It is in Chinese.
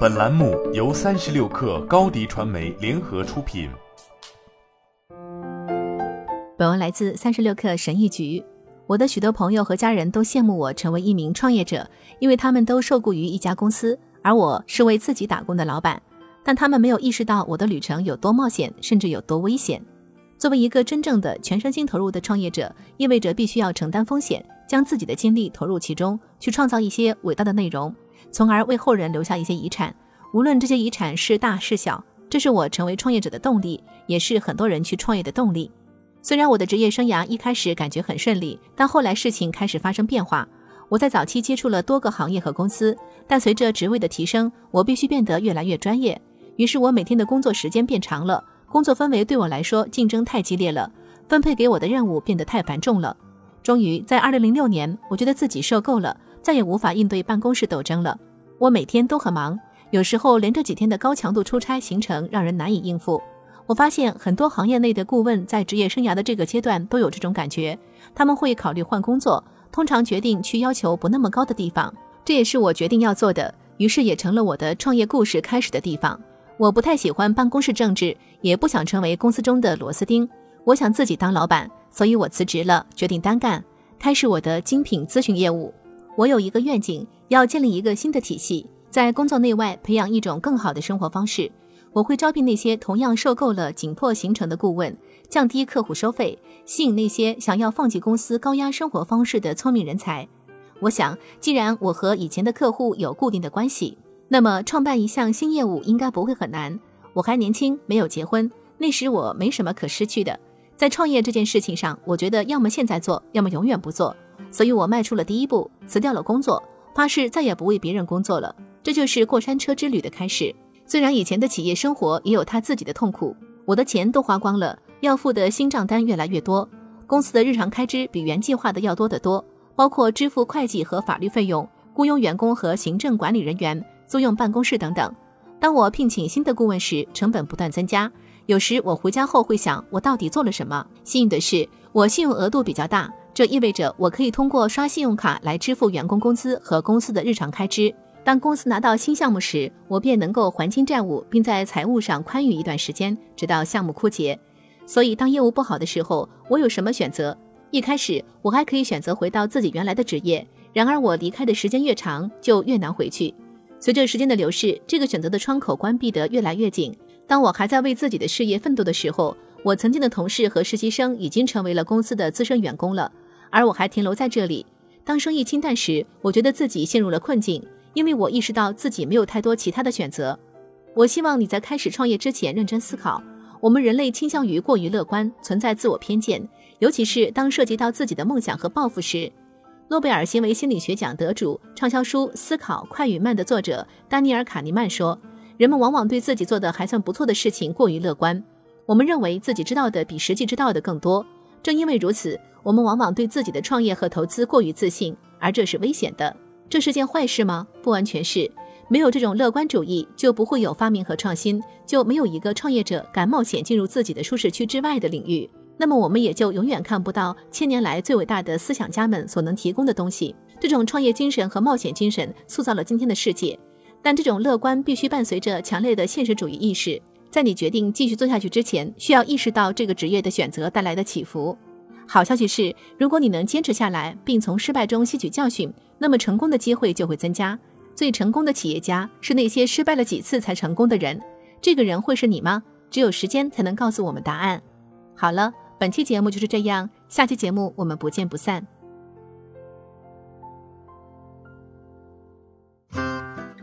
本栏目由三十六氪高低传媒联合出品。本文来自三十六氪神医局。我的许多朋友和家人都羡慕我成为一名创业者，因为他们都受雇于一家公司，而我是为自己打工的老板。但他们没有意识到我的旅程有多冒险，甚至有多危险。作为一个真正的全身心投入的创业者，意味着必须要承担风险。将自己的精力投入其中，去创造一些伟大的内容，从而为后人留下一些遗产。无论这些遗产是大是小，这是我成为创业者的动力，也是很多人去创业的动力。虽然我的职业生涯一开始感觉很顺利，但后来事情开始发生变化。我在早期接触了多个行业和公司，但随着职位的提升，我必须变得越来越专业。于是我每天的工作时间变长了，工作氛围对我来说竞争太激烈了，分配给我的任务变得太繁重了。终于在二零零六年，我觉得自己受够了，再也无法应对办公室斗争了。我每天都很忙，有时候连着几天的高强度出差行程让人难以应付。我发现很多行业内的顾问在职业生涯的这个阶段都有这种感觉，他们会考虑换工作，通常决定去要求不那么高的地方。这也是我决定要做的，于是也成了我的创业故事开始的地方。我不太喜欢办公室政治，也不想成为公司中的螺丝钉，我想自己当老板。所以我辞职了，决定单干，开始我的精品咨询业务。我有一个愿景，要建立一个新的体系，在工作内外培养一种更好的生活方式。我会招聘那些同样受够了紧迫行程的顾问，降低客户收费，吸引那些想要放弃公司高压生活方式的聪明人才。我想，既然我和以前的客户有固定的关系，那么创办一项新业务应该不会很难。我还年轻，没有结婚，那时我没什么可失去的。在创业这件事情上，我觉得要么现在做，要么永远不做。所以我迈出了第一步，辞掉了工作，发誓再也不为别人工作了。这就是过山车之旅的开始。虽然以前的企业生活也有他自己的痛苦，我的钱都花光了，要付的新账单越来越多，公司的日常开支比原计划的要多得多，包括支付会计和法律费用、雇佣员工和行政管理人员、租用办公室等等。当我聘请新的顾问时，成本不断增加。有时我回家后会想，我到底做了什么？幸运的是，我信用额度比较大，这意味着我可以通过刷信用卡来支付员工工资和公司的日常开支。当公司拿到新项目时，我便能够还清债务，并在财务上宽裕一段时间，直到项目枯竭。所以，当业务不好的时候，我有什么选择？一开始，我还可以选择回到自己原来的职业。然而，我离开的时间越长，就越难回去。随着时间的流逝，这个选择的窗口关闭得越来越紧。当我还在为自己的事业奋斗的时候，我曾经的同事和实习生已经成为了公司的资深员工了，而我还停留在这里。当生意清淡时，我觉得自己陷入了困境，因为我意识到自己没有太多其他的选择。我希望你在开始创业之前认真思考。我们人类倾向于过于乐观，存在自我偏见，尤其是当涉及到自己的梦想和抱负时。诺贝尔行为心理学奖得主、畅销书《思考快与慢》的作者丹尼尔·卡尼曼说。人们往往对自己做的还算不错的事情过于乐观，我们认为自己知道的比实际知道的更多。正因为如此，我们往往对自己的创业和投资过于自信，而这是危险的。这是件坏事吗？不完全是。没有这种乐观主义，就不会有发明和创新，就没有一个创业者敢冒险进入自己的舒适区之外的领域。那么，我们也就永远看不到千年来最伟大的思想家们所能提供的东西。这种创业精神和冒险精神塑造了今天的世界。但这种乐观必须伴随着强烈的现实主义意识。在你决定继续做下去之前，需要意识到这个职业的选择带来的起伏。好消息是，如果你能坚持下来，并从失败中吸取教训，那么成功的机会就会增加。最成功的企业家是那些失败了几次才成功的人。这个人会是你吗？只有时间才能告诉我们答案。好了，本期节目就是这样，下期节目我们不见不散。